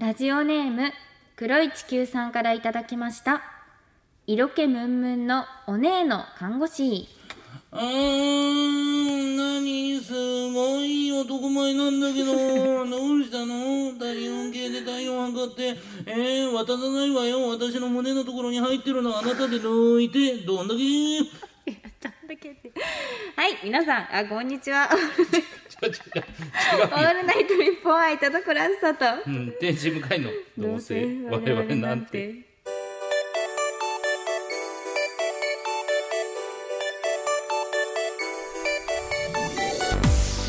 ラジオネーム黒い地球さんからいただきました。色気ムンムンのお姉の看護師。あー、何すごい男前なんだけど、どうしたの？体温計で体温測って、えー、渡さないわよ。私の胸のところに入ってるのあなたで抜いて、どんだけけてはい皆さんあこんにちは違う違う違うオールナイト日本愛田所あずさとうん、天使向かいのどうせ我々なんて。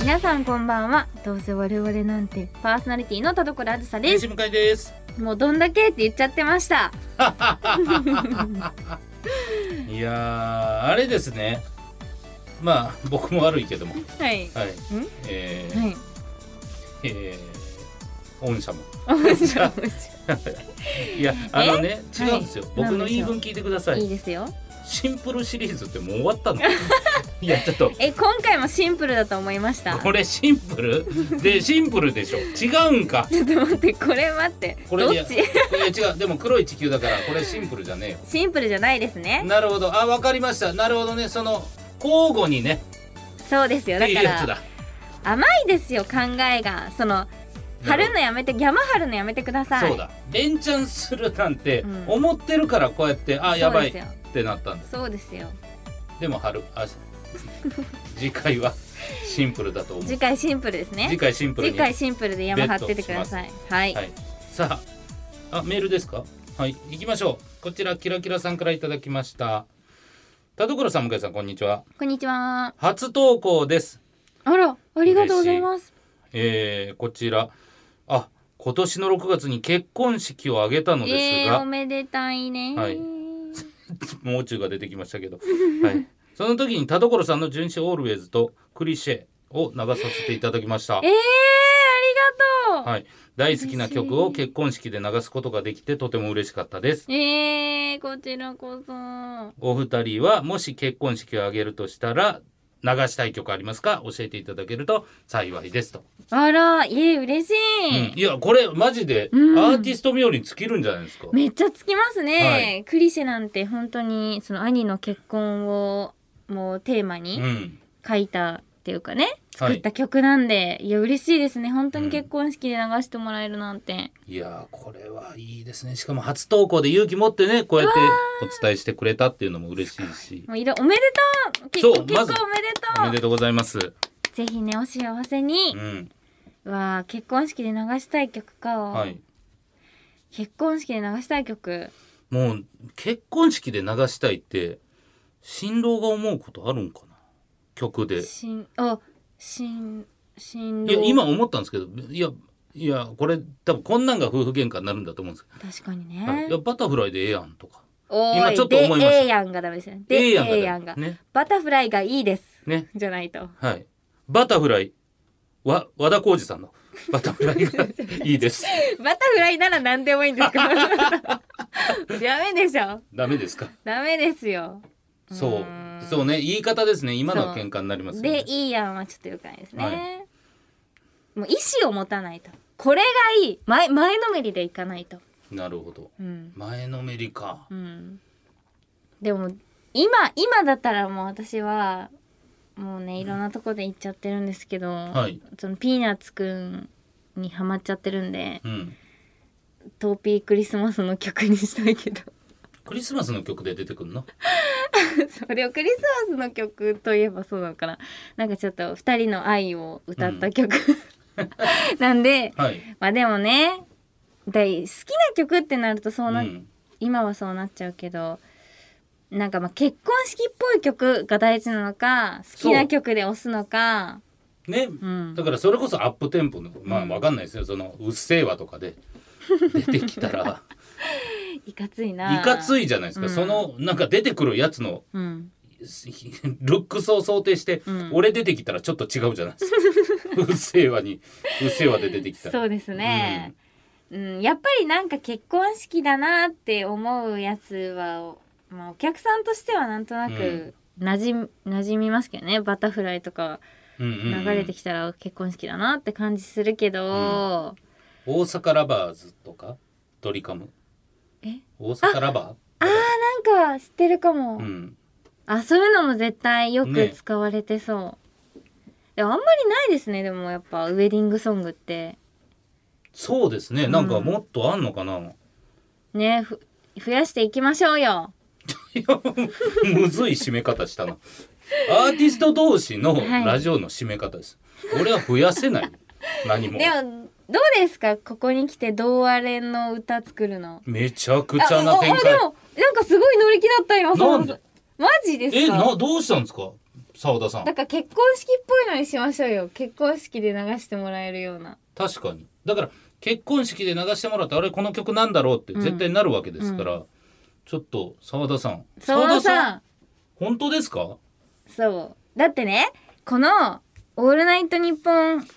皆さんこんばんはどうせ我々なんてパーソナリティの田所あずさです天使向かいです。もうどんだけって言っちゃってましたいやー、あれですね。まあ、僕も悪いけども。はい。はい。ん？えー、はい。えー、御社も。いいや、あのね、え？違うんですよ。はい。僕の言い分聞いてください。いいですよ。シンプルシリーズってもう終わったの？いや、ちょっと。え今回もシンプルだと思いました。これシンプル？でシンプルでしょ。違うんか。ちょっと待ってこれ待って。これいやどっち？これ違う。でも黒い地球だからこれシンプルじゃねえよ。シンプルじゃないですね。なるほど。あわかりました。なるほどね。その交互にね。そうですよ。だ。から甘いですよ考えが。その貼るのやめて山張るのやめてください。そうだ。連チャンするなんてうん。思ってるからこうやってあやばいってなったんですそうですよ。でも春あ次回はシンプルだと思う。次回シンプルですね。次回シンプルに。次回シンプルで山張っててください。はい、はい、さああメールですか？はい。行きましょう。こちらキラキラさんからいただきました田所さん向井さんこんにちは。こんにちは。初投稿です。あらありがとうございます。えー、こちら。あ今年の6月に結婚式を挙げたのですえー、が、おめでたいね。はい。もう中が出てきましたけど、はい、その時に田所さんの「純子オールウェイズ」と「クリシェ」を流させていただきました。えー、ありがとう、はい、大好きな曲を結婚式で流すことができてとても嬉しかったです。えー、こちらこそ。お二人はもし結婚式を挙げるとしたら流したい曲ありますか？教えていただけると幸いですと、あらいえ嬉しうん。い、いやこれマジでアうん。ーティスト冥利に尽きるんじゃないですか、めっちゃつきますね、はい。クリシェなんて本当にその兄の結婚をもうテーマうにん、書いたっていうかね、はい。作った曲なんでいや嬉しいですね。本当に結婚式で流してもらえるなんて、いやーこれはいいですね。しかも初投稿で勇気持ってねこうやってお伝えしてくれたっていうのも嬉しいし。もういろおめでとう。結そう婚結婚まず。おめでとう。おめでとうございます、ぜひねお幸せに。う、ん。わあ結婚式で流したい曲か、はい、結婚式で流したい曲。もう結婚式で流したいって新郎が思うことあるんかな？曲で。新あ新新郎いや今思ったんですけどいやいやこれ多分こんなんが夫婦喧嘩になるんだと思うんです。け確かにね、ど、はい、いやバタフライでええやんとか。今ちょっと思いました。で A やんがダメですよね。でええやんがやんが。ね。バタフライがいいです。ね。じゃないと。はい。バタフライわ和田浩二さんの バタフライがいいです。バタフライなら何でもいいんですか ダメでしょ。ダメですか？ダメですよそう。そうね。言い方ですね。今のは喧嘩になりますよね。でいいやんはちょっとよくないですね、はい。もう意思を持たないと。これがいい。前前のめりでいかないと。なるほど。うん。前のめりか。うん。でも今今だったらもう私はもうねいろんなとこで行っちゃってるんですけど、はい。そのピーナッツくんにハマっちゃってるんでうん。トーピークリスマスの曲にしたいけどクリスマスの曲で出てくるの？それをクリスマスの曲といえばそうなのかな。なんかちょっと2人の愛を歌った曲、なんではい。まあでもね大好きな曲ってなるとそうな、うん。今はそうなっちゃうけどなんかまあ結婚式っぽい曲が大事なのか好きな曲で押すのか。ね。うん。だからそれこそアップテンポのまあうんわかんないですよ。その「うっせぇわ」とかで出てきたらいかついな。いかつい、いじゃないですか、うん。そのなんか出てくるやつのうん、ルックスを想定して、うん。俺出てきたらちょっと違うじゃないですか。うっせぇわにうっせぇわで出てきたら。そうですね、うん。やっぱりなんか結婚式だなって思うやつは、まあ、お客さんとしてはなんとなく馴染,、馴染みますけどね。バタフライとかうんうんうん。流れてきたら結婚式だなって感じするけど、大阪ラバーズとかドリカムえ？大阪ラバあーなんか知ってるかも、ーうん。あそういうのも絶対よくね。使われてそう、でもあんまりないですねでもやっぱウェディングソングって。そうですね。なんかもっとあんのかな、ねふ増やしていきましょうよ。むずい締め方したな。アーティスト同士のはい。ラジオの締め方です、俺は増やせない何も。でもどうですか？ここに来て童話連の歌作るの？めちゃくちゃな展開。でもなんかすごい乗り気だった今なんで？マジですか？えなどうしたんですか？澤田さん。だから結婚式っぽいのにしましょうよ。結婚式で流してもらえるような。確かに。だから結婚式で流してもらってあれこの曲なんだろうって絶対なるわけですから、ちょっと澤田さん。澤田さん。本当ですか？そう。だってねこの「オールナイトニッポンうん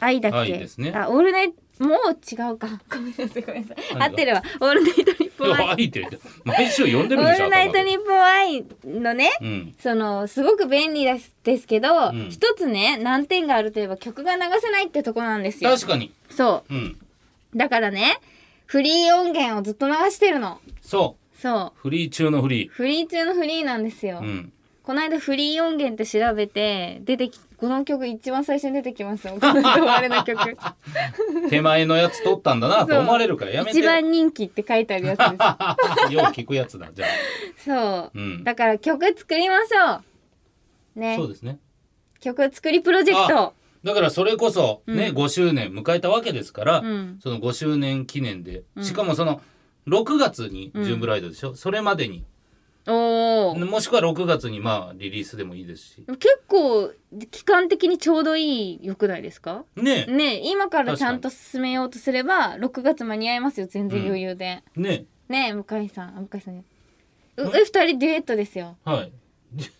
愛」だっけ？愛ですね。あオールナイトもう違うか。ごめんなさいごめんなさい。合ってるわ「オールナイトニッポン愛 」毎週読んでオるんでしょールナイトニッポン愛のねうん。そのすごく便利ですですけど、うん。一つね難点があるといえば曲が流せないってとこなんですよ。確かに。そう。ん。うだからねフリー音源をずっと流してるの。そそう。フリー中のフリフリー中のフリーなんですよ、ーうんこの間フリー音源って調べて出てきこの曲一番最初に出てきますよ。このあれの曲。手前のやつ取ったんだな。と思われるからやめて。一番人気って書いてあるやつです。よう聞くやつだじゃあ。そう、うん。だから曲作りましょう。ね。そうですね。曲作りプロジェクト。だからそれこそね、うん。5周年迎えたわけですから、うん。その5周年記念で、うん。しかもその6月にジューンブライドでしょ、それまでにおおもしくは6月にまあリリースでもいいですし。結構期間的にちょうどいいよくないですか？ねね今からちゃんと進めようとすれば6月間に合いますよ全然余裕で、ねね向井さんあ向井さん。え二人デュエットですよ。はい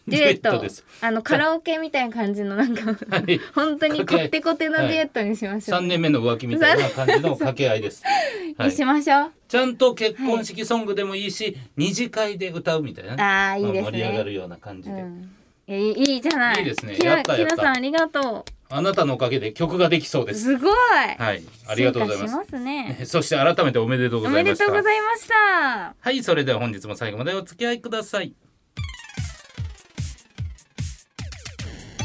デュエット。です。あのカラオケみたいな感じのなんかはい。本当にこってこてのデュエットにしましょう、3年目の浮気みたいな感じの掛け合いです、はにい、しましょう、ちゃんと結婚式ソングでもいいし、二次会で歌うみたいなね。ああいいですまあ盛り上がねるような感じで、うん。いやいいいいじゃない。いいですね。やったやさんありがとあなたのおかげで曲ができそうです。うすごい。はい。ありがとうございます。ますね。そして改めておめでとうごおめでとうざいましたございました。はい。それでは本日も最後までお付き合いください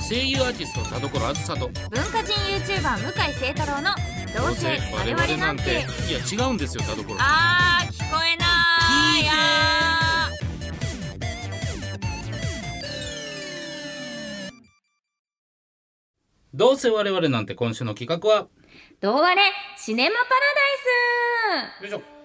声優アーティスト田所あずさと。文化人 YouTuber 向井聖太郎のどうせ我々なんて。いや違うんですよ田所あー聞こえない。あどうせ我々なんて今週の企画は？ーどうあれシネマパラダイス。よいしょ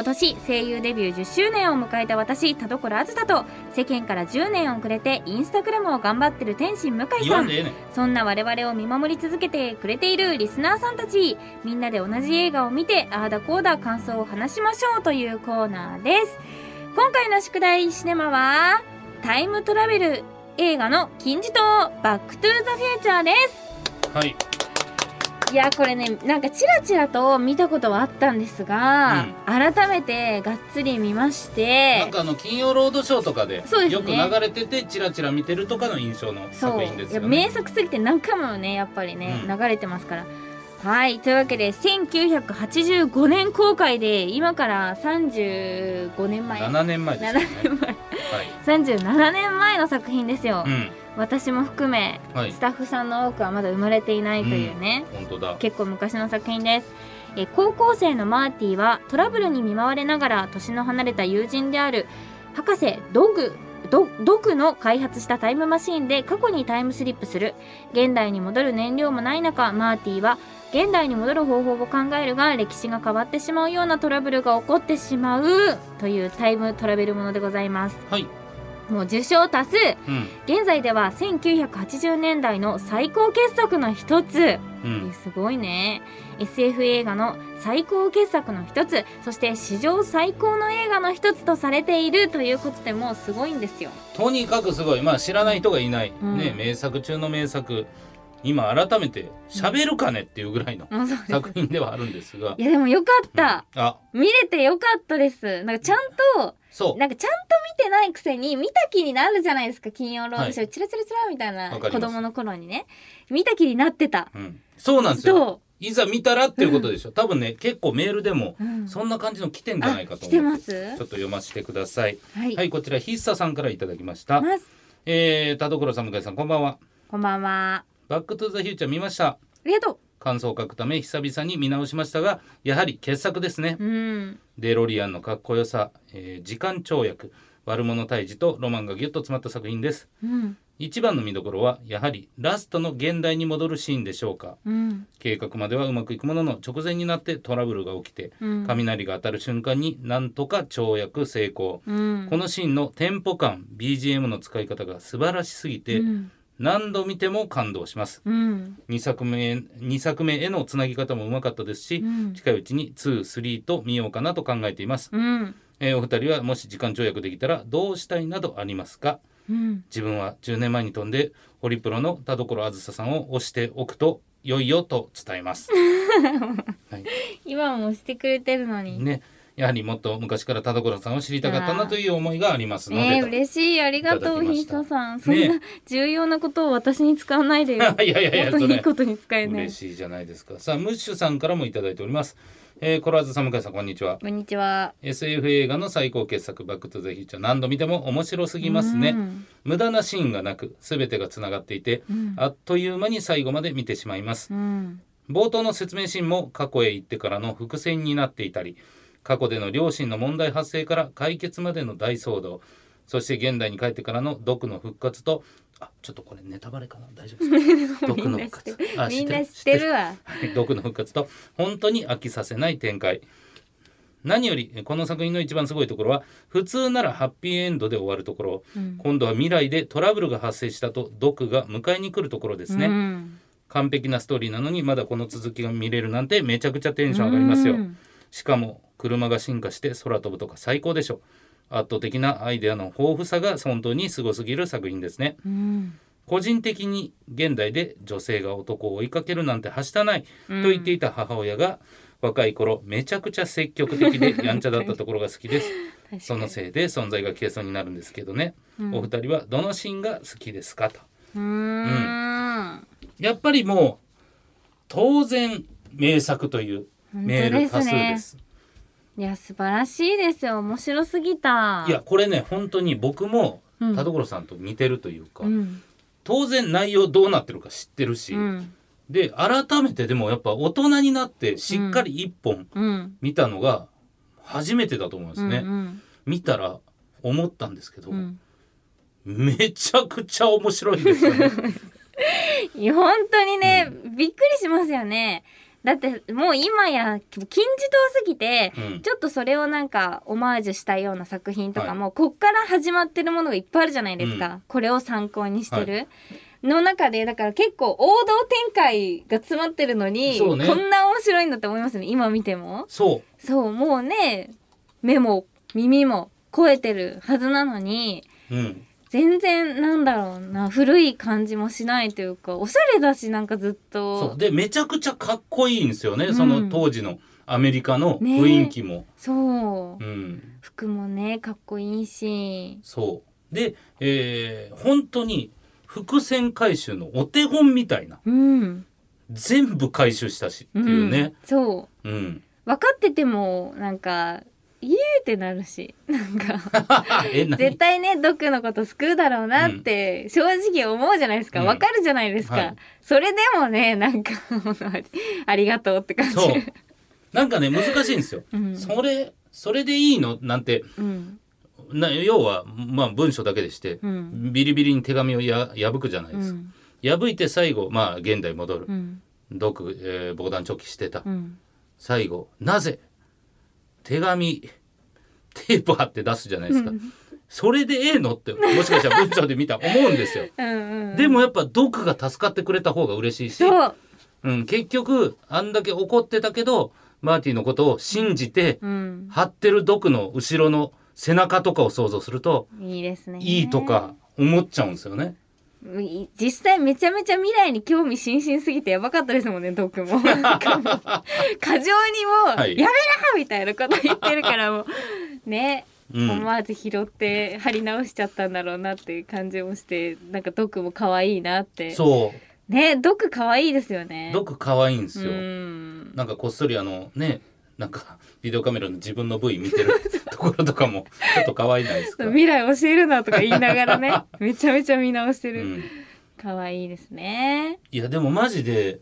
今年声優デビュー10周年を迎えた私田所あずさと世間から10年遅れてインスタグラムを頑張ってる天心向井さん。ねん。そんな我々を見守り続けてくれているリスナーさんたち。みんなで同じ映画を見てああだこうだ感想を話しましょうというコーナーです。今回の宿題シネマはタイムトラベル映画の金字塔バックトゥーザフューチャーです。はいいやこれねなんかチラチラと見たことはあったんですが、改めてがっつり見ましてなんかあの金曜ロードショーとかでよね。く流れててチラチラ見てるとかの印象の作品ですよいや名ね作すぎて何回もねやっぱりね、うん。流れてますからはいというわけで1985年公開で今から35年前。7年前ですよね。7年前。はい。37年前の作品ですよ、うん。私も含めはい。スタッフさんの多くはまだ生まれていないというね、本当だ。結構昔の作品です。え高校生のマーティはトラブルに見舞われながら年の離れた友人である博士ドグドドクの開発したタイムマシーンで過去にタイムスリップする。現代に戻る燃料もない中マーティは現代に戻る方法を考えるが歴史が変わってしまうようなトラブルが起こってしまうというタイムトラベルものでございます。はい。もう受賞多数。うん。現在では1980年代の最高傑作の一つ。うん。えすごいね SF 映画の最高傑作の一つそして史上最高の映画の一つとされているということでもうすごいんですよ。とにかくすごい。まあ知らない人がいない、うん。ね名作中の名作。今改めて喋るかねっていうぐらいの作品ではあるんですが。いやでもよかった、あ。見れてよかったです。なんかちゃんとそう。なんかちゃんと見てないくせに見た気になるじゃないですか。金曜ロードショー、チラチラチラみたいな子供の頃にね。見た気になってた。うん、そうなんですよ。そいざ見たらっていうことでしょ、多分ね結構メールでもうん。そんな感じの来てんじゃないかとあ来て思う、ます。ちょっと読ませてください。はい、はい、こちらひっささんからいただきました。ます。えー、田所さん向井さんこんばんは。こんばんは。バックトゥザフューチャー見ました。ありがと感想を書くため久々に見直しましたがやはり傑作ですね。ううん。デロリアンのかっこよさ、えー時間跳躍悪者退治とロマンがギュッと詰まった作品です。うん一番の見どころはやはりラストの現代に戻るシーンでしょうか。うん。計画まではうまくいくものの直前になってトラブルが起きてうん。雷が当たる瞬間になんとか跳躍成功。うん。このシーンのテンポ感 BGM の使い方が素晴らしすぎてうん。何度見ても感動します。うん。2作目2作目へのつなぎ方もうまかったですしうん。近いうちに23と見ようかなと考えています、うん。えーお二人はもし時間跳躍できたらどうしたいなどありますか？うん。自分は10年前に飛んでホリプロの田所あずささんを推しておくと良いよと伝えます、はい。今もしてくれてるのに。ね、やはりもっと昔から田所さんを知りたかったなという思いがありますので、ねえ嬉しい。ありがとうひいささん。そんなね重要なことを私に使わないでよ。いやいやいやもっとそれいいことに使えない。嬉しいじゃないですか。さあムッシュさんからもいただいております、えー、コラーズさん向井さんこんにちは。こんにちは。SF 映画の最高傑作バックトゥザフューチャー何度見ても面白すぎますね。うん。無駄なシーンがなく全てがつながっていてうん。あっという間に最後まで見てしまいます。うん。冒頭の説明シーンも過去へ行ってからの伏線になっていたり過去での両親の問題発生から解決までの大騒動そして現代に帰ってからの毒の復活とあちょっとこれネタバレかな？大丈夫ですか？毒の復活あみんな知ってるわ。はい毒の復活と本当に飽きさせない展開。何よりこの作品の一番すごいところは普通ならハッピーエンドで終わるところ。うん。今度は未来でトラブルが発生したと毒が迎えに来るところですね、うん。完璧なストーリーなのにまだこの続きが見れるなんてめちゃくちゃテンション上がりますよ。うん。しかも車が進化して空飛ぶとか最高でしょ圧倒的なアイデアの豊富さが本当にすごすぎる作品ですね。うん。個人的に現代で女性が男を追いかけるなんてはしたないと言っていた母親が若い頃めちゃくちゃ積極的で やんちゃだったところが好きです。そのせいで存在が消えそうになるんですけどね、うん。お二人はどのシーンが好きですかと。うーん。やっぱりもう当然名作というメール多数ですいや素晴らしいですよ。面白すぎた。いやこれね本当に僕もうん。田所さんと似てるというか、うん。当然内容どうなってるか知ってるし、うん。で改めてでもやっぱ大人になってしっかり一本うん。見たのが初めてだと思いますね、うん見たら思ったんですけど、うん。めちゃくちゃ面白いですよね。本当にね、びっくりしますよねだってもう今や金字塔すぎて、うん。ちょっとそれをなんかオマージュしたような作品とかも、こっから始まってるものがいっぱいあるじゃないですか、うん。これを参考にしてる、の中でだから結構王道展開が詰まってるのに、ね。こんな面白いんだって思いますね。今見ても。そそうもうね目も耳も超えてるはずなのにう、うん、全然なんだろうな古い感じもしないというかおしゃれだしなんかずっと。そう。でめちゃくちゃかっこいいんですよね、うん。その当時のアメリカの雰囲気も、そう。うん。服もねかっこいいし。そう。で、えー本当に伏線回収のお手本みたいな。うん。全部回収したしっていうね、んそう。うん。分かっててもなんかイエーってなるしなんか。絶対ねドクのこと救うだろうなって正直思うじゃないですか。うん。わかるじゃないですか、はい。それでもねなんか ありがとうって感じ。そう。なんかね難しいんですよ、うん。それそれでいいのなんてうん。な要はまあ文章だけでして、うん。ビリビリに手紙をや破くじゃないうですか、ん。破いて最後まあ現代戻る。う、ん。毒、えー防弾チョッキしてた、うん。最後なぜ手紙テープ貼って出すじゃないですか、うん。それでええのってもしかしたら文章で見たら思うんですよ。でもやっぱ毒が助かってくれた方が嬉しいし、そう。うん、結局あんだけ怒ってたけどマーティのことを信じてうん。貼ってる毒の後ろの背中とかを想像するといいですね。いいとか思っちゃうんですよね。い実際めちゃめちゃ未来に興味津々すぎてやばかったですもんねドクも 過剰にもう、はい。やめろみたいなこと言ってるからもうね、うん。思わず拾って貼り直しちゃったんだろうなっていう感じもしてなんかドクも可愛いなって。そう。ねドク可愛いですよね。ドク可愛いんですよ、うん。なんかこっそりあのねなんかビデオカメラの自分の部位見てる。と ころとかもちょっと可愛いないですか、未来教えるなとか言いながらね めちゃめちゃ見直してる、うん、可愛いですね。いやでもマジで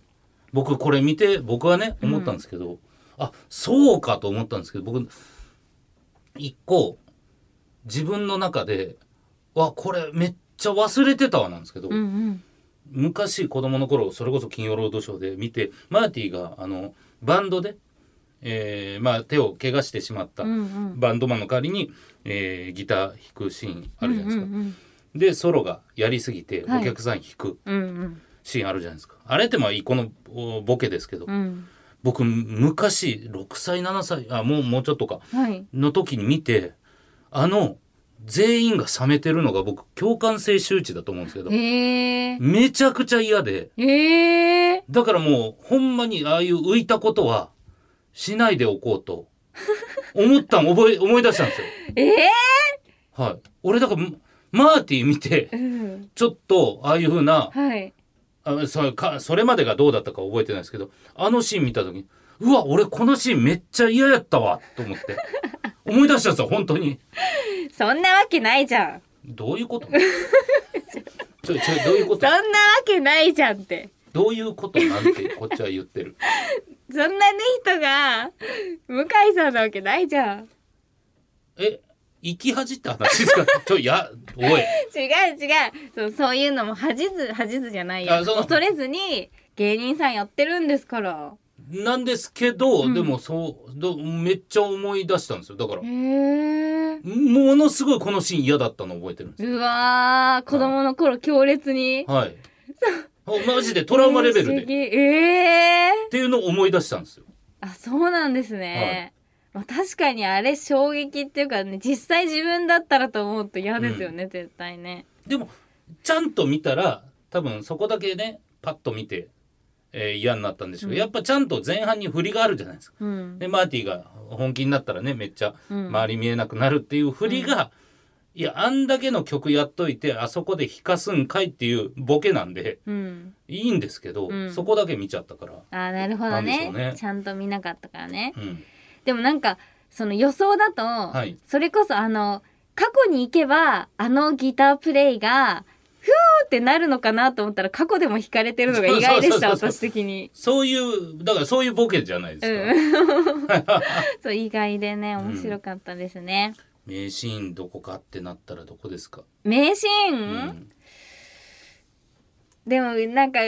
僕これ見て僕はね思ったんですけど、あそうかと思ったんですけど僕一個自分の中でわこれめっちゃ忘れてたわなんですけど、うんうん。昔子供の頃それこそ「金曜ロードショー」で見てマーティがあのバンドで、えーまあ、手を怪我してしまったバンドマンの代わりに、えーギター弾くシーンあるじゃないですか。でソロがやりすぎてはい。お客さん弾くシーンあるじゃないですか。あれってまあこのおボケですけど、うん。僕昔6歳7歳あもうもうちょっとか。はい。の時に見てあの全員が冷めてるのが僕共感性周知だと思うんですけど。めちゃくちゃ嫌で。だからもうほんまにああいう浮いたことはしないでおこうと思ったん覚え思い出したんですよ。ええはい、俺だからマーティ見てうん。ちょっとああいう風なはい。あそかそれまでがどうだったか覚えてないですけどあのシーン見た時にうわ俺このシーンめっちゃ嫌やったわと思って思い出したんですよ本当に。そんなわけないじゃん。どういうこと？ちょちょどういうこと？そんなわけないじゃんって。どういうことなんてこっちは言ってるそんなね人が向井さんなわけないじゃん。え生き恥って話ですか？ちょいやおい。違う違う。そうそういうのも恥ず恥ずじゃないよ。恐れずに芸人さんやってるんですから。なんですけど、うん。でもそうどめっちゃ思い出したんですよ。だから。ものすごいこのシーン嫌だったの覚えてるんですうわー子供の頃強烈に。はい。あマジでトラウマレベルで。ええていうのを思い出したんですよ。あそうなんですね、まあ、確かにあれ衝撃っていうかね実際自分だったらと思うと嫌ですよね、絶対ね。でもちゃんと見たら多分そこだけねパッと見て、えー嫌になったんでしょう。けど、うん。やっぱちゃんと前半に振りがあるじゃないですか。うん、でマーティが本気になったらねめっちゃうん。周り見えなくなるっていう振りが、いやあんだけの曲やっといてあそこで弾かすんかいっていうボケなんでうん、いいんですけど、うん。そこだけ見ちゃったから。あーなるほどね。ね。ちゃんと見なかったからね。うん、でもなんかその予想だと、い。それこそあの過去に行けばあのギタープレイがふーってなるのかなと思ったら過去でも弾かれてるのが意外でした私的に。そういうだからそういうボケじゃないですうか。ん。そう意外でね面白かったですね、名シーンどこかってなったらどこですか？名シーン、うん。でもなんか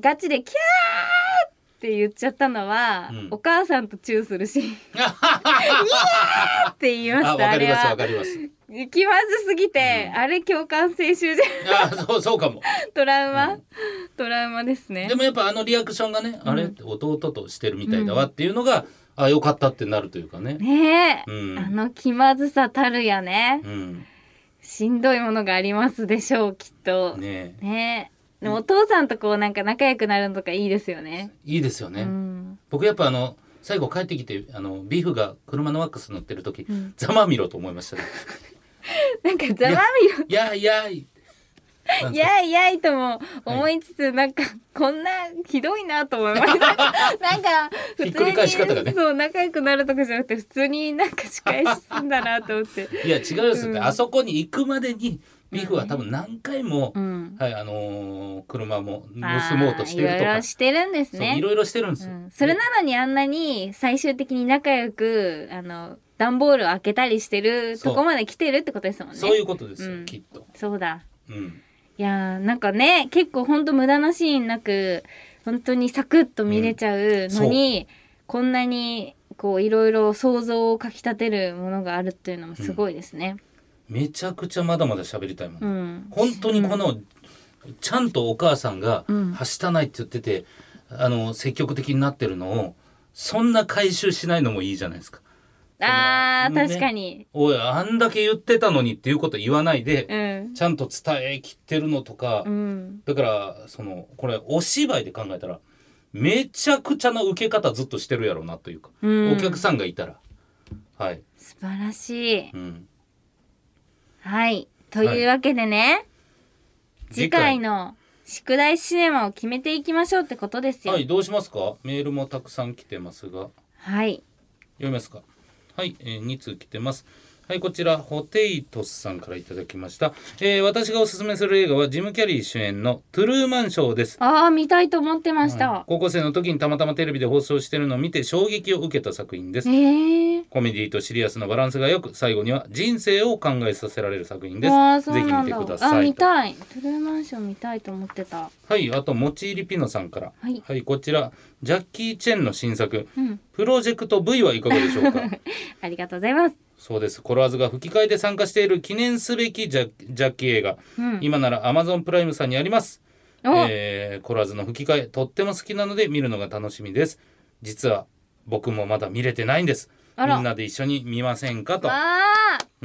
ガチでキャーって言っちゃったのは、うん。お母さんとチューするシーン。って言いまあしたあれわかりますわは。かります。気まずすぎて、うん。あれ共感性集じゃあそうそうかも。トラウマ、うん。トラウマですね。でもやっぱあのリアクションがね、うん。あれ弟としてるみたいだわっていうのが、あよかったってなるというかね。ねえ、うんあの気まずさたるやねうん。しんどいものがありますでしょうきっとねねえでもお父さんとこうなんか仲良くなるのとかいいですよねいいですよね。うん、僕やっぱあの最後帰ってきてあのビーフが車のワックス乗ってる時、うんざまみろと思いましたね。なんかざまいやいやい。やいやいとも思いつつ、なんかこんなひどいなと思いました なんか普ひっくり返し方がね。そう仲良くなるとかじゃなくて普通になんか仕返しすんだなと思って。いや違うですって、うん。あそこに行くまでにビーフは多分何回も、うん。はいあのー車も盗もうとしてるあーいろいとかろしてるんですね。いろいろしてるんですよ。うん、それなのにあんなに最終的に仲良くあの段ボールを開けたりしてるとこまで来てるってことですもんね。そういうことですよ、うん。きっと。そうだ。うん。いやーなんかね結構ほんと無駄なシーンなく本当にサクッと見れちゃうのに、こんなにこういろいろ想像をかき立てるものがあるっていうのもすごいですね。めちゃくちゃまだまだ喋りたいもん。うん、本当にこの、ちゃんとお母さんがうんはしたないって言ってて、あの積極的になってるのをそんな回収しないのもいいじゃないですか。あーね。確かに、おいあんだけ言ってたのにっていうこと言わないで、うん。ちゃんと伝えきってるのとか、うん、だからそのこれお芝居で考えたらめちゃくちゃな受け方ずっとしてるやろうなというか、うん、お客さんがいたら。はい、素晴らしい。うん、はい。というわけでね、次回の宿題シネマを決めていきましょうってことですよ。はいどうしますか？メールもたくさん来てますが。はい。読みますか？はい、えー、2通来てます。はいこちらホテイトスさんからいただきました、えー私がおすすめする映画はジム・キャリー主演のトゥルーマンショーです。ああ見たいと思ってました、はい。高校生の時にたまたまテレビで放送してるのを見て衝撃を受けた作品です。ええコメディとシリアスのバランスが良く最後には人生を考えさせられる作品です。ぜひ見てくださあい見たい。トゥルーマンション見たいと思ってた。はいあともちいりピノさんから。はい。こちらジャッキー・チェンの新作。うん。プロジェクト V はいかがでしょうか？ありがとうございます。そうです。コロワーズが吹き替えで参加している記念すべきジャジャッキー映画。うん。今なら Amazon プライムさんにあります。お、えーコロワーズの吹き替えとっても好きなので見るのが楽しみです。実は僕もまだ見れてないんですみんなで一緒に見ませんかと。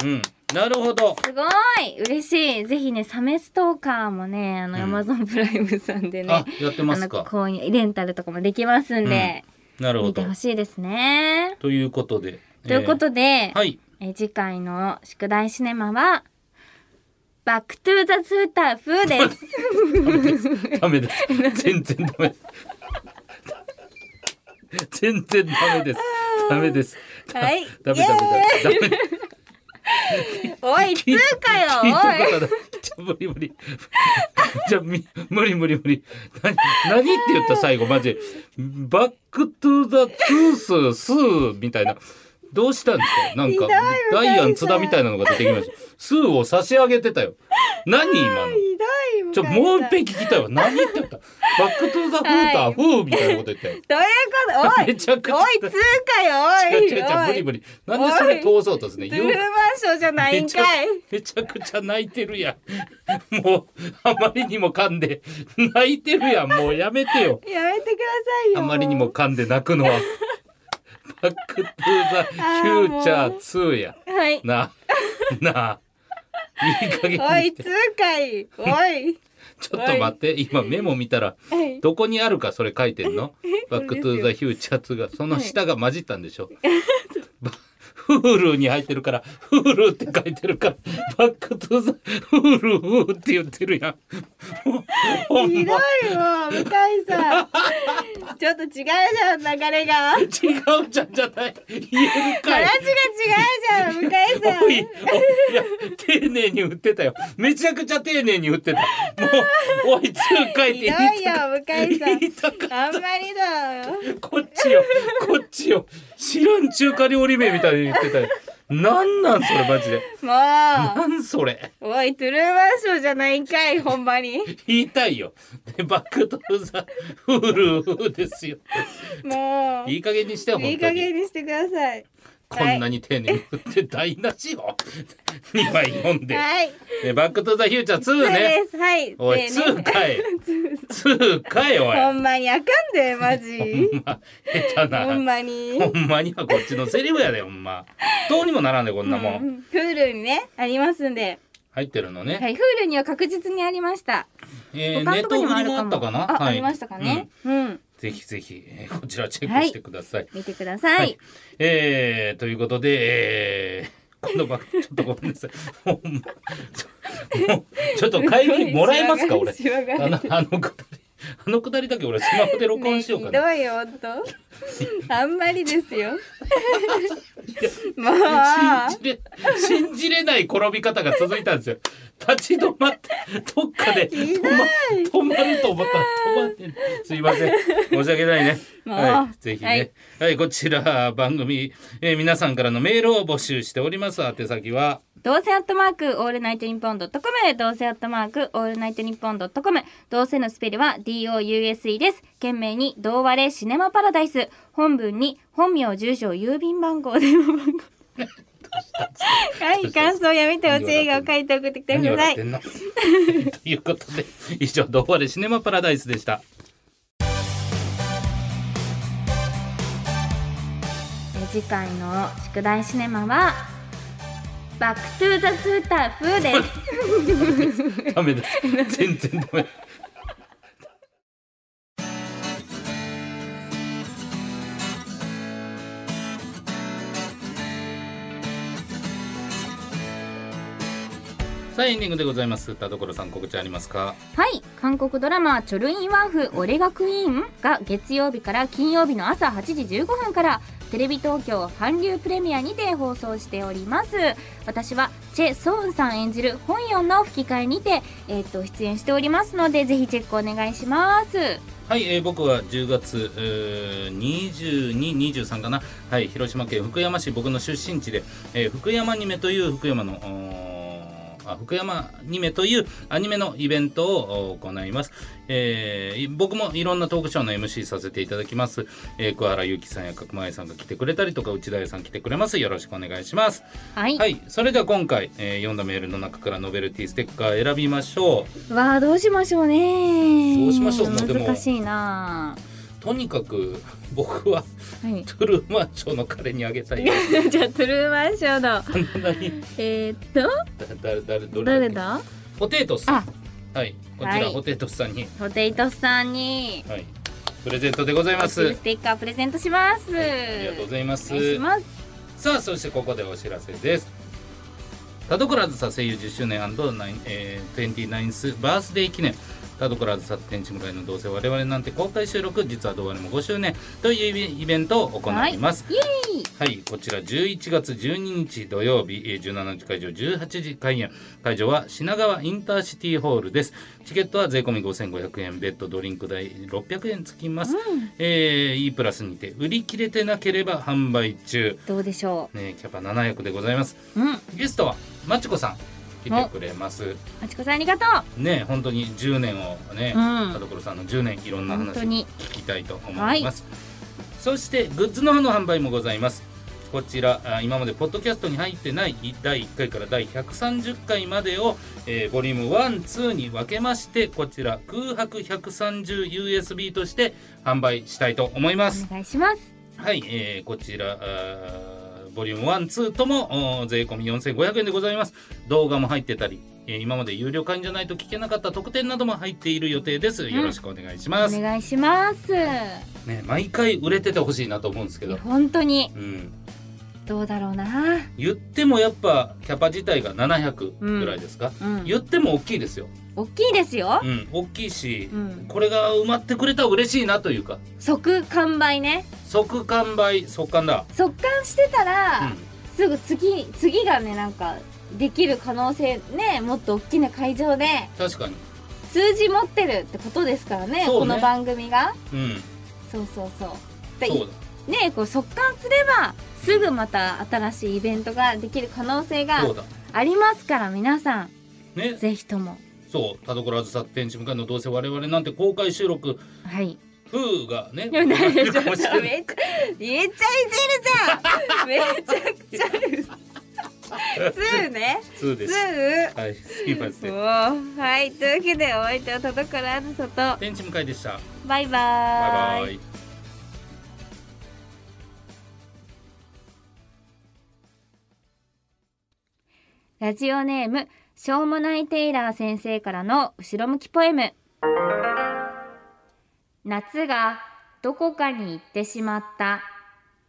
うん。なるほど。すごい。嬉しい。ぜひねサメストーカーもねあの、うん。Amazon プライムさんでねあやってますか。購入レンタルとかもできますんで、なるほど。見てほしいですね。ということでということで、えー。はい。え次回の宿題シネマはバックトゥーザツーター風です。ダメです。全然ダメ 全然ダメです。ダメですはい。ダメダメダメおい、つうかよ、おい。じゃ無理無理じゃみ無理無理無理。何何って言った最後マジ。バックトゥザトゥーススーみたいなどうしたんですか？なんかダイアン津田みたいなのが出てきました。スーを差し上げてたよ。何今の？ちょもう一遍聞きたいわ。何言ってた？バックトゥザフーター、はいフーみたいなこと言ったよ。どういうこと？おい！めちゃくちゃ。おい、つうかよ、おい。違う違う無理無理。なんでそれ通そうとすねトゥルーマンショーじゃないんかい。めちゃくちゃ泣いてるやん。もうあまりにも噛んで。泣いてるやん。もうやめてよ。やめてくださいよ。あまりにも噛んで泣くのは。バックトゥザフューチャー2やはい。なないい加減おい、にしてつうかい。おい。ちょっと待って今メモ見たらはい。どこにあるかそれ書いてんのバックトゥザフューチャー2がその下が混じったんでしょ、フールに入ってるからフールって書いてるからバックトゥザフールフーって言ってるやんほん ひどまいわ、向井さん。ちょっと違うじゃん、流れが。違うじゃんじゃない言えるかい話が違うじゃん、向井さん。おいおいいや丁寧に振ってたよめちゃくちゃ丁寧に振ってたもうおい通回ってひどいよ言いた、向井さん。言いたかあんまりだよ。こっちよこっちよ知らん中華料理名みたいに言ってたよなんなんそれマジでもなんそれう。おい、トゥルーマンショーじゃないんかい、ほんまに。言いたいよでバックトゥザフールですよもう。いい加減にしてよいい加本当に減にしてください。こんなに丁寧に振って台無しよ2 枚読んで、はい。でバックトゥザフューチャー2そうねです。はい。おいでね2かい 2かいおいほんまにあかんで、マジ。ほんま下手なほんまに。ほんまにはこっちのセリフやでほんまどうにもならんでこんなもん、うん Hulu にね、ありますんで。入ってるのね、はい、Hulu には確実にありました。えー、ネットフリにもあったかな？あ、はいありましたかね？うん。ぜひぜひ、えーこちらチェックしてください。見てください。えーということで、えー、この番組 ちょっとごめんなさい。ほんまちょもうちょっと帰りもらえますか俺。あのあのくだりあのくだりだけ俺スマホで録音しようかな。ねひどいよ、ほんと。あんまりですよ。もう。信じれ信じれない転び方が続いたんですよ。立ち止まってどっかで止ま止まると思ったら止まってんすいません。申し訳ないね。はい、ぜひね、ははいい、こちら番組、えー皆さんからのメールを募集しております。宛先はどうせアットマークオールナイトニッポンドットコム。どうせアットマークオールナイトニッポンドットコム。どうせのスペルは DOUSE です。件名にどうわれシネマパラダイス本文に本名住所郵便番号電話番号はい感想やめてほしい映画を書いて送ってきてください。ということで以上「どうわれシネマパラダイス」でした。え次回の宿題シネマはバックトゥーザツーター風です。ダメです。全然ダメ。さあエンディングでございます。田所さん告知ありますか？はい。韓国ドラマ「チョルインワーフ俺がクイーン」が月曜日から金曜日の朝8時15分からテレビ東京韓流プレミアにて放送しております。私はチェ・ソンさん演じる本ヨンの吹き替えにて、えー、と出演しておりますのでぜひチェックお願いします。はい、えー僕は10月、えー、22、23かな、はい、広島県福山市、僕の出身地で、えー福山アニメという福山の、福山アニメというアニメのイベントをお行います、えー僕もいろんなトークショーの MC させていただきます、えー、桑原由紀さんや角前さんが来てくれたりとか内田屋さん来てくれます。よろしくお願いします。はい、はい。それでは今回、えー読んだメールの中からノベルティステッカー選びましょう。わあどうしましょうね。どうしましょう。難しいなとにかく 僕ははい。トゥルーマンショーの彼にあげたい じゃあトゥルーマンショーの。何 えー、っと？だ誰誰どれ誰だ？ポテトスさん。はい。こちら、はい。ポテトスさんに、ポテイトスさんに。はい、プレゼントでございます。ステッカープレゼントします、ありがとうございます。さあそしてここでお知らせです。田所あずさ声優10周年9えー、29th バースデー記念田所あずさ天地向かいのどうせ我々なんて公開収録実はどうあれも5周年というイベントを行います、イエーイはい、こちら11月12日土曜日、えー17時会場、18時開演。会場は品川インターシティホールです。チケットは税込み5500円、ベッドドリンク代600円つきます。えー E プラスにて売り切れてなければ販売中。どうでしょね、キャパ700でございます。ううんゲストはまちこさん来てくれます。あちこさんありがとね、本当に10年をね、うん。田所さんの10年いろんな話聞きたいと思います、そしてグッズの方の販売もございます。こちらあ今までポッドキャストに入ってない第1回から第130回までを、えーボリューム12に分けましてこちら空白 130USB として販売したいと思います。うお願いします。はい、えーこちらあーボリューム1、2ともおー税込み4500円でございます。動画も入ってたり、えー今まで有料会員じゃないと聞けなかった特典なども入っている予定です。よろしくお願いします。お願いします。ね、毎回売れててほしいなと思うんですけど、本当に。うん、どうだろうな。言ってもやっぱキャパ自体が700ぐらいですか、うん。言っても大きいですよ。大きいですよ。うん、大きいし、うん。これが埋まってくれたら嬉しいなというか、即完売ね。即完売、即完だ。即完してたら、うん。すぐ次次がねなんかできる可能性ねもっと大きな会場で確かに。数字持ってるってことですからねね。この番組が。うん、そうそうそう。でそうだ。ねこう速乾すればすぐまた新しいイベントができる可能性が。ありますから皆さん。ね、ぜひともそう田所あずさ天地向かいのどうせ我々なんて公開収録はい。風がねいやねいるかちょっともしれない。めっちゃちゃいじるじゃん。めちゃくちゃツーね2でツす。ーはいすいません。はいというわけでお相手は田所あずさと。天地向かいでした。バイバーイ。バイバイ。ラジオネームしょうもないテイラー先生からの後ろ向きポエム。夏がどこかに行ってしまった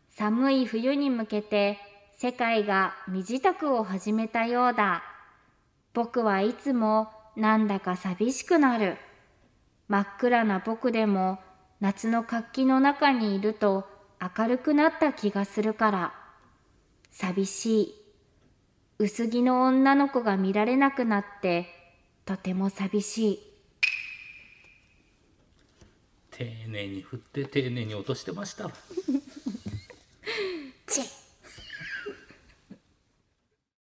寒い冬に向けて世界が身支度を始めたようだ。僕はいつもなんだか寂しくなる。真っ暗な僕でも夏の活気の中にいると明るくなった気がするから。寂しい。薄着の女の子が見られなくなってとても寂しい。丁寧に振って丁寧に落としてました